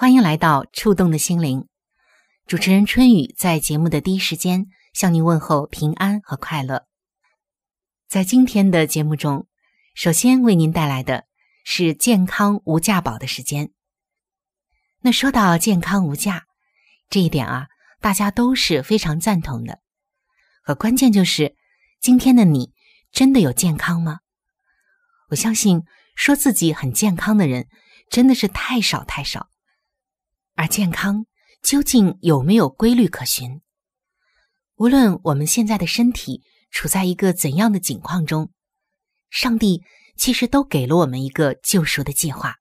欢迎来到触动的心灵。主持人春雨在节目的第一时间向您问候平安和快乐。在今天的节目中，首先为您带来的是健康无价宝的时间。那说到健康无价这一点啊，大家都是非常赞同的。可关键就是，今天的你真的有健康吗？我相信。说自己很健康的人真的是太少太少，而健康究竟有没有规律可循？无论我们现在的身体处在一个怎样的境况中，上帝其实都给了我们一个救赎的计划。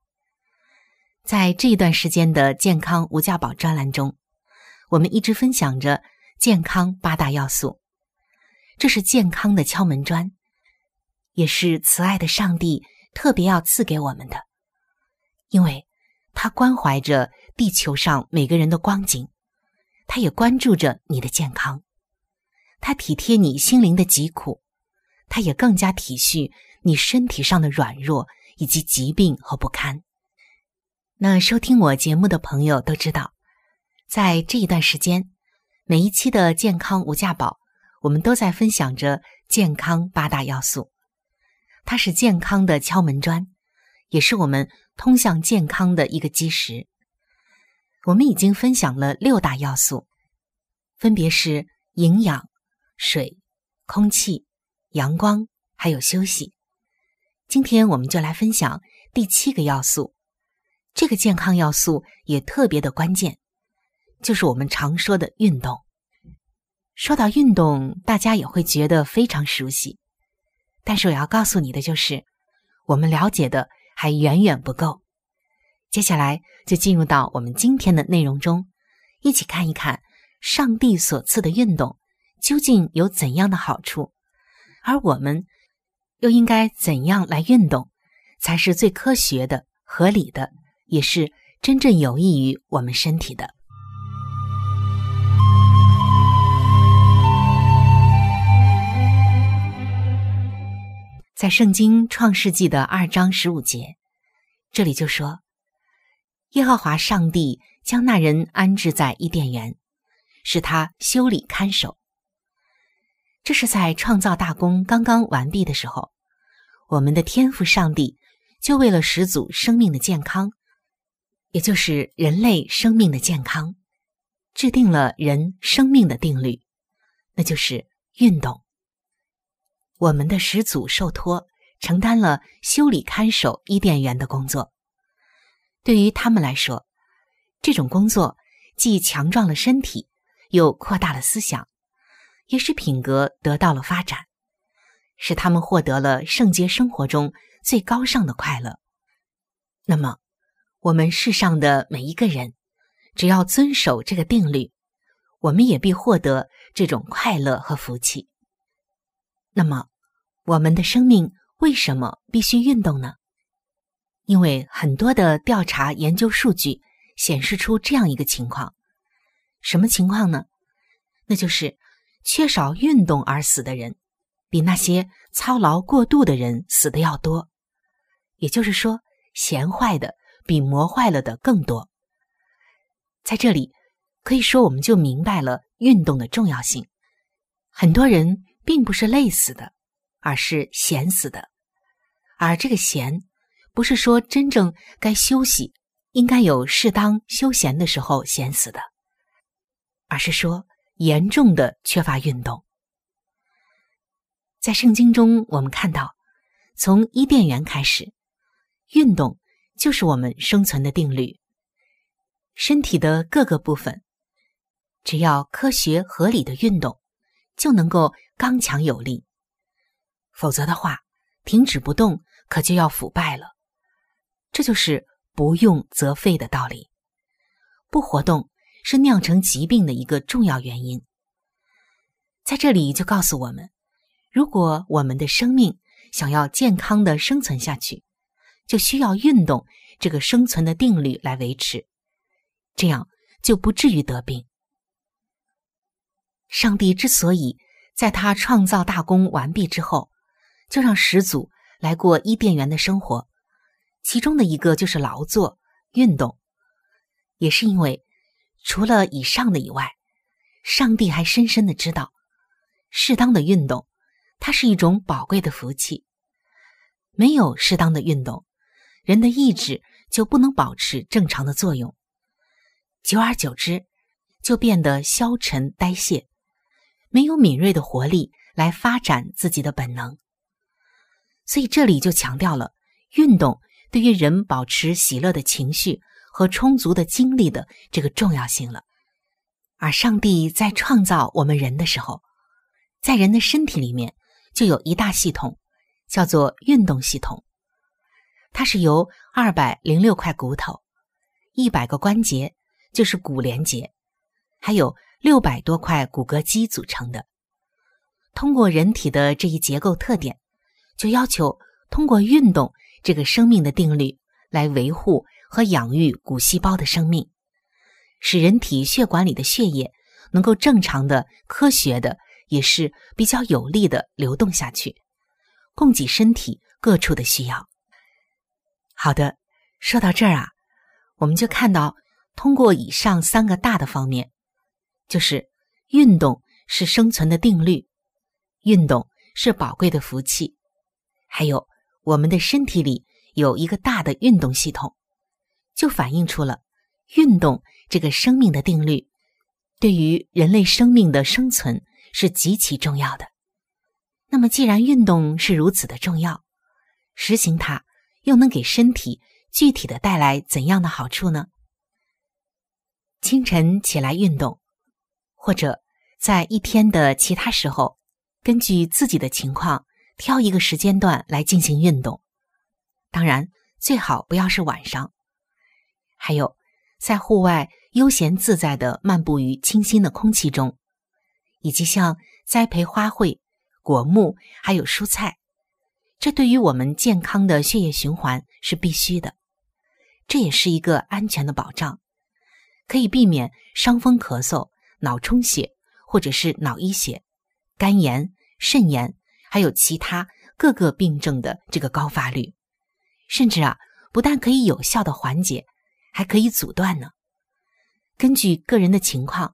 在这一段时间的健康无价宝专栏中，我们一直分享着健康八大要素，这是健康的敲门砖，也是慈爱的上帝。特别要赐给我们的，因为他关怀着地球上每个人的光景，他也关注着你的健康，他体贴你心灵的疾苦，他也更加体恤你身体上的软弱以及疾病和不堪。那收听我节目的朋友都知道，在这一段时间，每一期的健康无价宝，我们都在分享着健康八大要素。它是健康的敲门砖，也是我们通向健康的一个基石。我们已经分享了六大要素，分别是营养、水、空气、阳光，还有休息。今天我们就来分享第七个要素，这个健康要素也特别的关键，就是我们常说的运动。说到运动，大家也会觉得非常熟悉。但是我要告诉你的就是，我们了解的还远远不够。接下来就进入到我们今天的内容中，一起看一看上帝所赐的运动究竟有怎样的好处，而我们又应该怎样来运动，才是最科学的、合理的，也是真正有益于我们身体的。在圣经创世纪的二章十五节，这里就说：“耶和华上帝将那人安置在伊甸园，使他修理看守。”这是在创造大功刚刚完毕的时候，我们的天赋上帝就为了始祖生命的健康，也就是人类生命的健康，制定了人生命的定律，那就是运动。我们的始祖受托承担了修理看守伊甸园的工作，对于他们来说，这种工作既强壮了身体，又扩大了思想，也使品格得到了发展，使他们获得了圣洁生活中最高尚的快乐。那么，我们世上的每一个人，只要遵守这个定律，我们也必获得这种快乐和福气。那么，我们的生命为什么必须运动呢？因为很多的调查研究数据显示出这样一个情况：什么情况呢？那就是缺少运动而死的人，比那些操劳过度的人死的要多。也就是说，闲坏的比磨坏了的更多。在这里，可以说我们就明白了运动的重要性。很多人并不是累死的，而是闲死的。而这个闲，不是说真正该休息、应该有适当休闲的时候闲死的，而是说严重的缺乏运动。在圣经中，我们看到，从伊甸园开始。运动就是我们生存的定律。身体的各个部分，只要科学合理的运动，就能够刚强有力。否则的话，停止不动，可就要腐败了。这就是不用则废的道理。不活动是酿成疾病的一个重要原因。在这里就告诉我们，如果我们的生命想要健康的生存下去，就需要运动这个生存的定律来维持，这样就不至于得病。上帝之所以在他创造大功完毕之后，就让始祖来过伊甸园的生活，其中的一个就是劳作运动，也是因为除了以上的以外，上帝还深深的知道，适当的运动，它是一种宝贵的福气。没有适当的运动。人的意志就不能保持正常的作用，久而久之，就变得消沉呆谢，没有敏锐的活力来发展自己的本能。所以这里就强调了运动对于人保持喜乐的情绪和充足的精力的这个重要性了。而上帝在创造我们人的时候，在人的身体里面就有一大系统，叫做运动系统。它是由二百零六块骨头、一百个关节，就是骨连结，还有六百多块骨骼肌组成的。通过人体的这一结构特点，就要求通过运动这个生命的定律来维护和养育骨细胞的生命，使人体血管里的血液能够正常的、科学的，也是比较有力的流动下去，供给身体各处的需要。好的，说到这儿啊，我们就看到，通过以上三个大的方面，就是运动是生存的定律，运动是宝贵的福气，还有我们的身体里有一个大的运动系统，就反映出了运动这个生命的定律，对于人类生命的生存是极其重要的。那么，既然运动是如此的重要，实行它。又能给身体具体的带来怎样的好处呢？清晨起来运动，或者在一天的其他时候，根据自己的情况挑一个时间段来进行运动。当然，最好不要是晚上。还有，在户外悠闲自在的漫步于清新的空气中，以及像栽培花卉、果木，还有蔬菜。这对于我们健康的血液循环是必须的，这也是一个安全的保障，可以避免伤风咳嗽、脑充血或者是脑溢血、肝炎、肾炎，还有其他各个病症的这个高发率。甚至啊，不但可以有效的缓解，还可以阻断呢。根据个人的情况，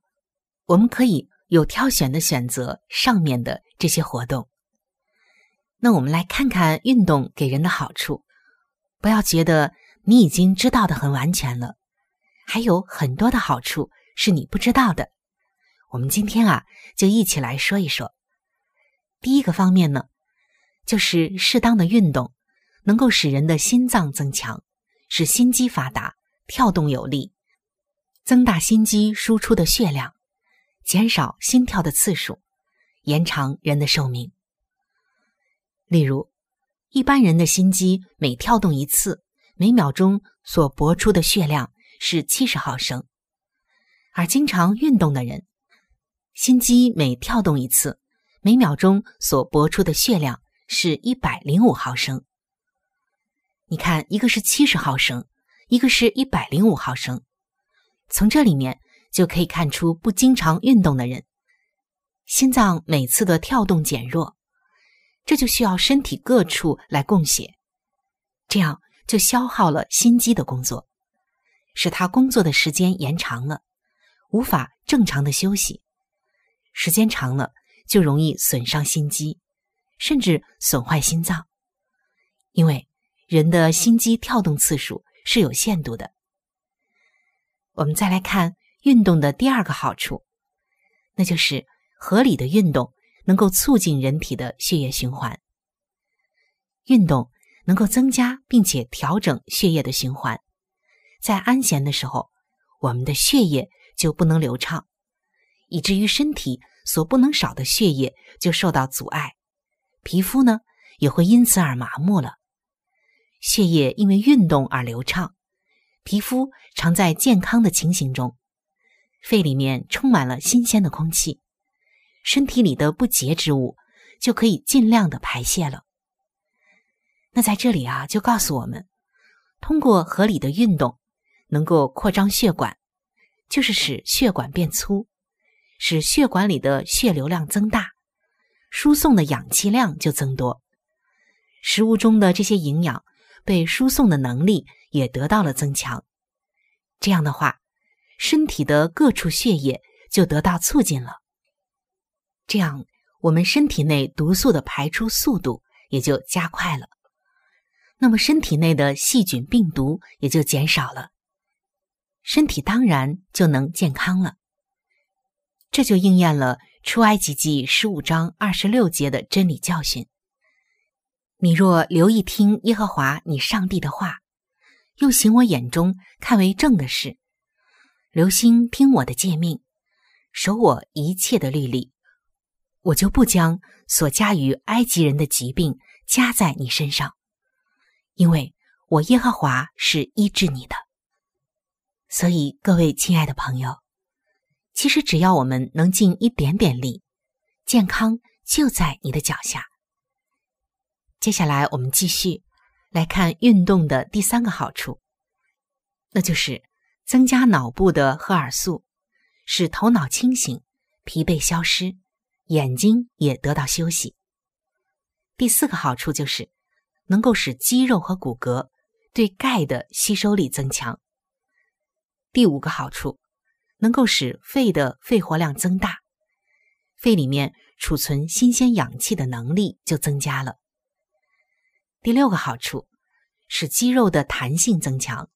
我们可以有挑选的选择上面的这些活动。那我们来看看运动给人的好处，不要觉得你已经知道的很完全了，还有很多的好处是你不知道的。我们今天啊，就一起来说一说。第一个方面呢，就是适当的运动能够使人的心脏增强，使心肌发达、跳动有力，增大心肌输出的血量，减少心跳的次数，延长人的寿命。例如，一般人的心肌每跳动一次，每秒钟所搏出的血量是七十毫升；而经常运动的人，心肌每跳动一次，每秒钟所搏出的血量是一百零五毫升。你看，一个是七十毫升，一个是一百零五毫升，从这里面就可以看出，不经常运动的人，心脏每次的跳动减弱，这就需要身体各处来供血，这样就消耗了心肌的工作，使他工作的时间延长了，无法正常的休息，时间长了就容易损伤心肌，甚至损坏心脏，因为人的心肌跳动次数是有限度的。我们再来看运动的第二个好处，那就是合理的运动能够促进人体的血液循环。运动能够增加并且调整血液的循环，在安闲的时候，我们的血液就不能流畅，以至于身体所不能少的血液就受到阻碍，皮肤呢也会因此而麻木了。血液因为运动而流畅。皮肤常在健康的情形中，肺里面充满了新鲜的空气，身体里的不洁之物就可以尽量的排泄了。那在这里啊，就告诉我们，通过合理的运动，能够扩张血管，就是使血管变粗，使血管里的血流量增大，输送的氧气量就增多，食物中的这些营养被输送的能力。也得到了增强，这样的话，身体的各处血液就得到促进了。这样，我们身体内毒素的排出速度也就加快了，那么身体内的细菌、病毒也就减少了，身体当然就能健康了。这就应验了出埃及记十五章二十六节的真理教训：你若留意听耶和华你上帝的话。又行我眼中看为正的事，留心听我的诫命，守我一切的律例，我就不将所加于埃及人的疾病加在你身上，因为我耶和华是医治你的。所以，各位亲爱的朋友，其实只要我们能尽一点点力，健康就在你的脚下。接下来，我们继续。来看运动的第三个好处，那就是增加脑部的荷尔素，使头脑清醒，疲惫消失，眼睛也得到休息。第四个好处就是能够使肌肉和骨骼对钙的吸收力增强。第五个好处能够使肺的肺活量增大，肺里面储存新鲜氧气的能力就增加了。第六个好处，使肌肉的弹性增强，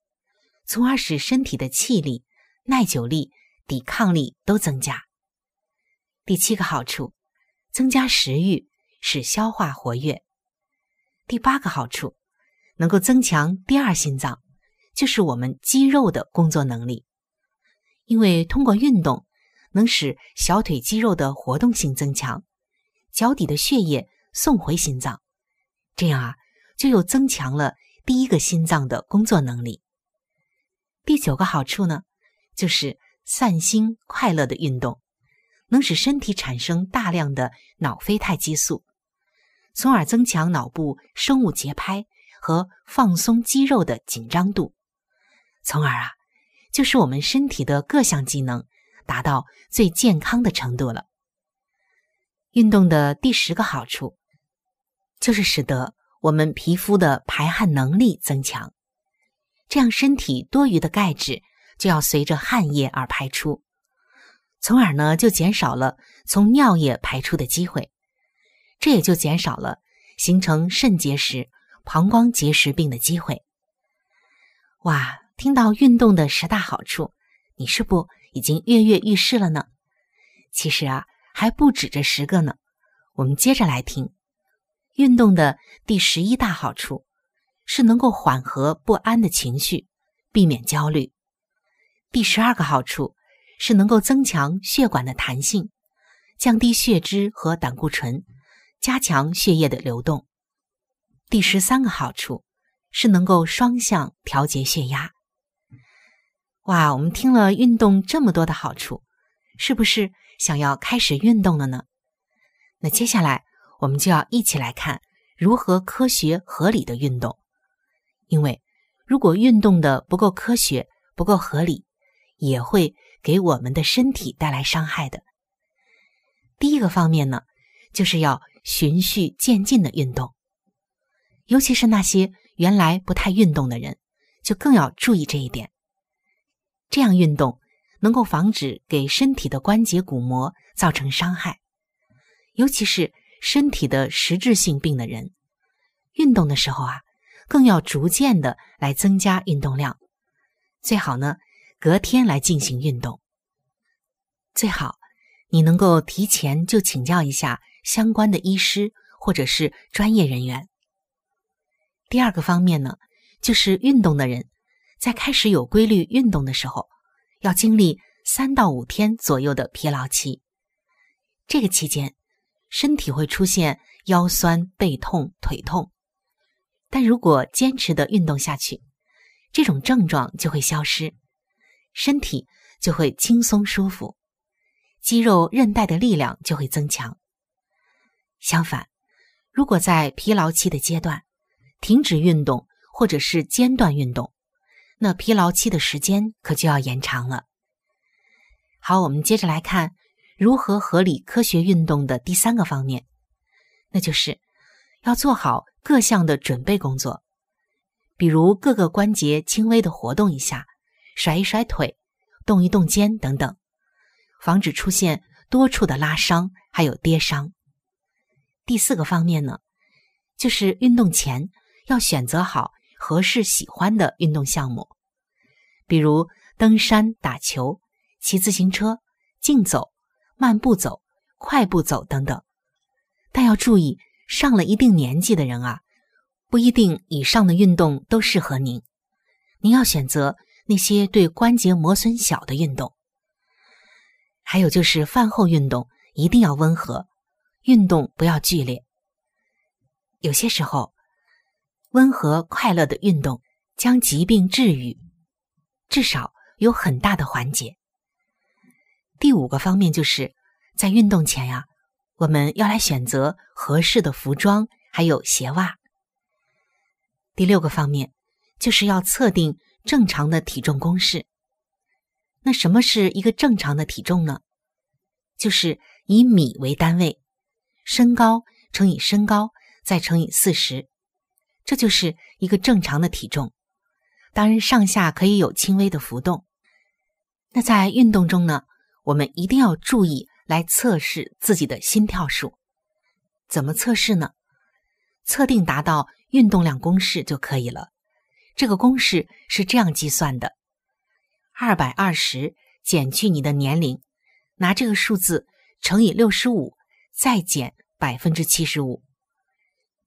从而使身体的气力、耐久力、抵抗力都增加。第七个好处，增加食欲，使消化活跃。第八个好处，能够增强第二心脏，就是我们肌肉的工作能力，因为通过运动，能使小腿肌肉的活动性增强，脚底的血液送回心脏，这样啊。就又增强了第一个心脏的工作能力。第九个好处呢，就是散心快乐的运动，能使身体产生大量的脑啡肽激素，从而增强脑部生物节拍和放松肌肉的紧张度，从而啊，就是我们身体的各项机能达到最健康的程度了。运动的第十个好处，就是使得。我们皮肤的排汗能力增强，这样身体多余的钙质就要随着汗液而排出，从而呢就减少了从尿液排出的机会，这也就减少了形成肾结石、膀胱结石病的机会。哇，听到运动的十大好处，你是不已经跃跃欲试了呢？其实啊，还不止这十个呢，我们接着来听。运动的第十一大好处是能够缓和不安的情绪，避免焦虑。第十二个好处是能够增强血管的弹性，降低血脂和胆固醇，加强血液的流动。第十三个好处是能够双向调节血压。哇，我们听了运动这么多的好处，是不是想要开始运动了呢？那接下来。我们就要一起来看如何科学合理的运动，因为如果运动的不够科学、不够合理，也会给我们的身体带来伤害的。第一个方面呢，就是要循序渐进的运动，尤其是那些原来不太运动的人，就更要注意这一点。这样运动能够防止给身体的关节骨膜造成伤害，尤其是身体的实质性病的人，运动的时候啊，更要逐渐的来增加运动量，最好呢隔天来进行运动，最好。你能够提前就请教一下相关的医师或者是专业人员。第二个方面呢，就是运动的人在开始有规律运动的时候，要经历三到五天左右的疲劳期。这个期间，身体会出现腰酸背痛、腿痛，但如果坚持的运动下去，这种症状就会消失，身体就会轻松舒服。肌肉韧带的力量就会增强。相反，如果在疲劳期的阶段停止运动或者是间断运动，那疲劳期的时间可就要延长了。好，我们接着来看如何合理科学运动的第三个方面，那就是要做好各项的准备工作，比如各个关节轻微的活动一下，甩一甩腿，动一动肩等等。防止出现多处的拉伤，还有跌伤。第四个方面呢，就是运动前要选择好合适喜欢的运动项目，比如登山、打球、骑自行车、竞走、慢步走、快步走等等。但要注意，上了一定年纪的人啊，不一定以上的运动都适合您。您要选择那些对关节磨损小的运动。还有就是饭后运动一定要温和，运动不要剧烈。有些时候，温和快乐的运动将疾病治愈，至少有很大的缓解。第五个方面就是在运动前呀，我们要来选择合适的服装，还有鞋袜。第六个方面就是要测定正常的体重公式。那什么是一个正常的体重呢？就是以米为单位，身高乘以身高再乘以四十，这就是一个正常的体重。当然，上下可以有轻微的浮动。那在运动中呢，我们一定要注意来测试自己的心跳数。怎么测试呢？测定达到运动量公式就可以了。这个公式是这样计算的。二百二十减去你的年龄，拿这个数字乘以六十五，再减百分之七十五。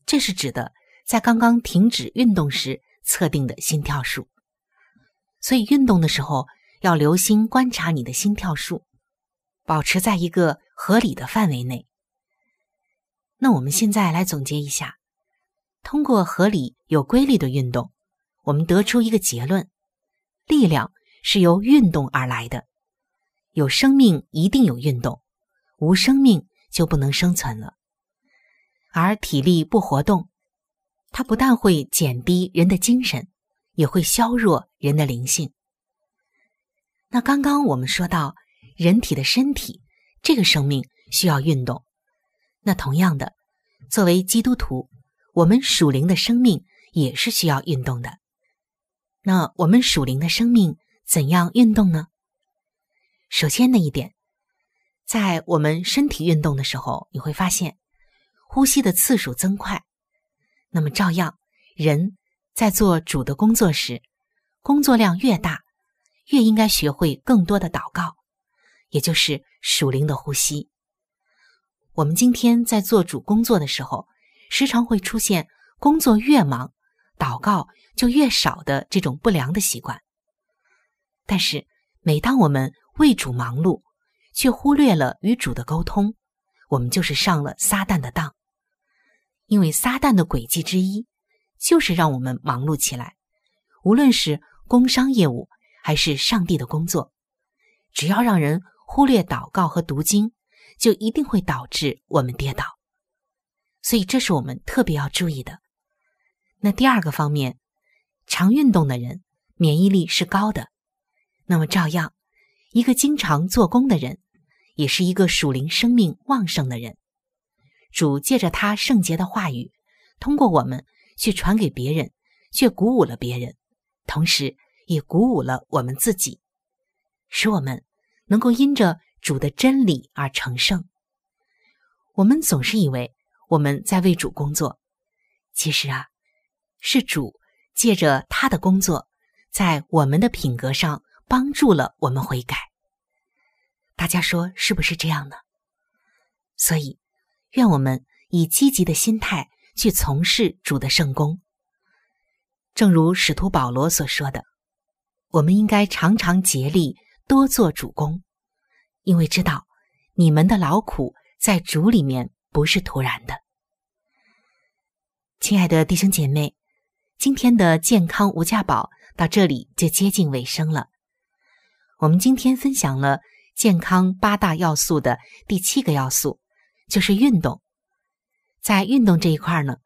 这是指的在刚刚停止运动时测定的心跳数。所以运动的时候要留心观察你的心跳数，保持在一个合理的范围内。那我们现在来总结一下：通过合理有规律的运动，我们得出一个结论：力量。是由运动而来的，有生命一定有运动，无生命就不能生存了。而体力不活动，它不但会减低人的精神，也会削弱人的灵性。那刚刚我们说到，人体的身体这个生命需要运动，那同样的，作为基督徒，我们属灵的生命也是需要运动的。那我们属灵的生命。怎样运动呢？首先的一点，在我们身体运动的时候，你会发现呼吸的次数增快。那么，照样人在做主的工作时，工作量越大，越应该学会更多的祷告，也就是属灵的呼吸。我们今天在做主工作的时候，时常会出现工作越忙，祷告就越少的这种不良的习惯。但是，每当我们为主忙碌，却忽略了与主的沟通，我们就是上了撒旦的当。因为撒旦的诡计之一，就是让我们忙碌起来，无论是工商业务还是上帝的工作，只要让人忽略祷告和读经，就一定会导致我们跌倒。所以，这是我们特别要注意的。那第二个方面，常运动的人免疫力是高的。那么，照样一个经常做工的人，也是一个属灵生命旺盛的人。主借着他圣洁的话语，通过我们去传给别人，却鼓舞了别人，同时也鼓舞了我们自己，使我们能够因着主的真理而成圣。我们总是以为我们在为主工作，其实啊，是主借着他的工作，在我们的品格上帮助了我们悔改。大家说是不是这样呢？所以。愿我们以积极的心态去从事主的圣功。正如使徒保罗所说的，我们应该常常竭力多做主公，因为知道你们的劳苦在主里面不是突然的。亲爱的弟兄姐妹，今天的健康无价宝到这里就接近尾声了。我们今天分享了健康八大要素的第七个要素。就是运动，在运动这一块呢，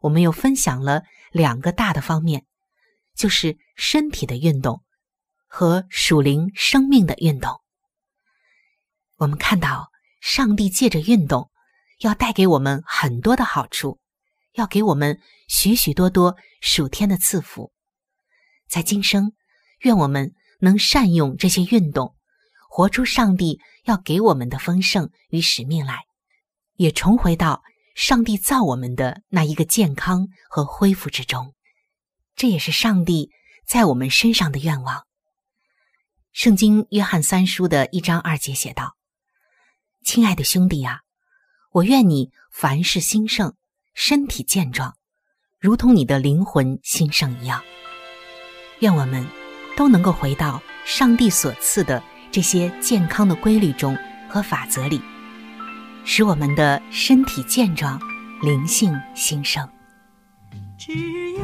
我们又分享了两个大的方面，就是身体的运动和属灵生命的运动。我们看到上帝借着运动要带给我们很多的好处，要给我们许许多多属天的赐福。在今生，愿我们能善用这些运动，活出上帝要给我们的丰盛与使命来。也重回到上帝造我们的那一个健康和恢复之中，这也是上帝在我们身上的愿望。圣经约翰三书的一章二节写道：“亲爱的兄弟啊，我愿你凡事兴盛，身体健壮，如同你的灵魂兴盛一样。愿我们都能够回到上帝所赐的这些健康的规律中和法则里。”使我们的身体健壮，灵性兴盛。只有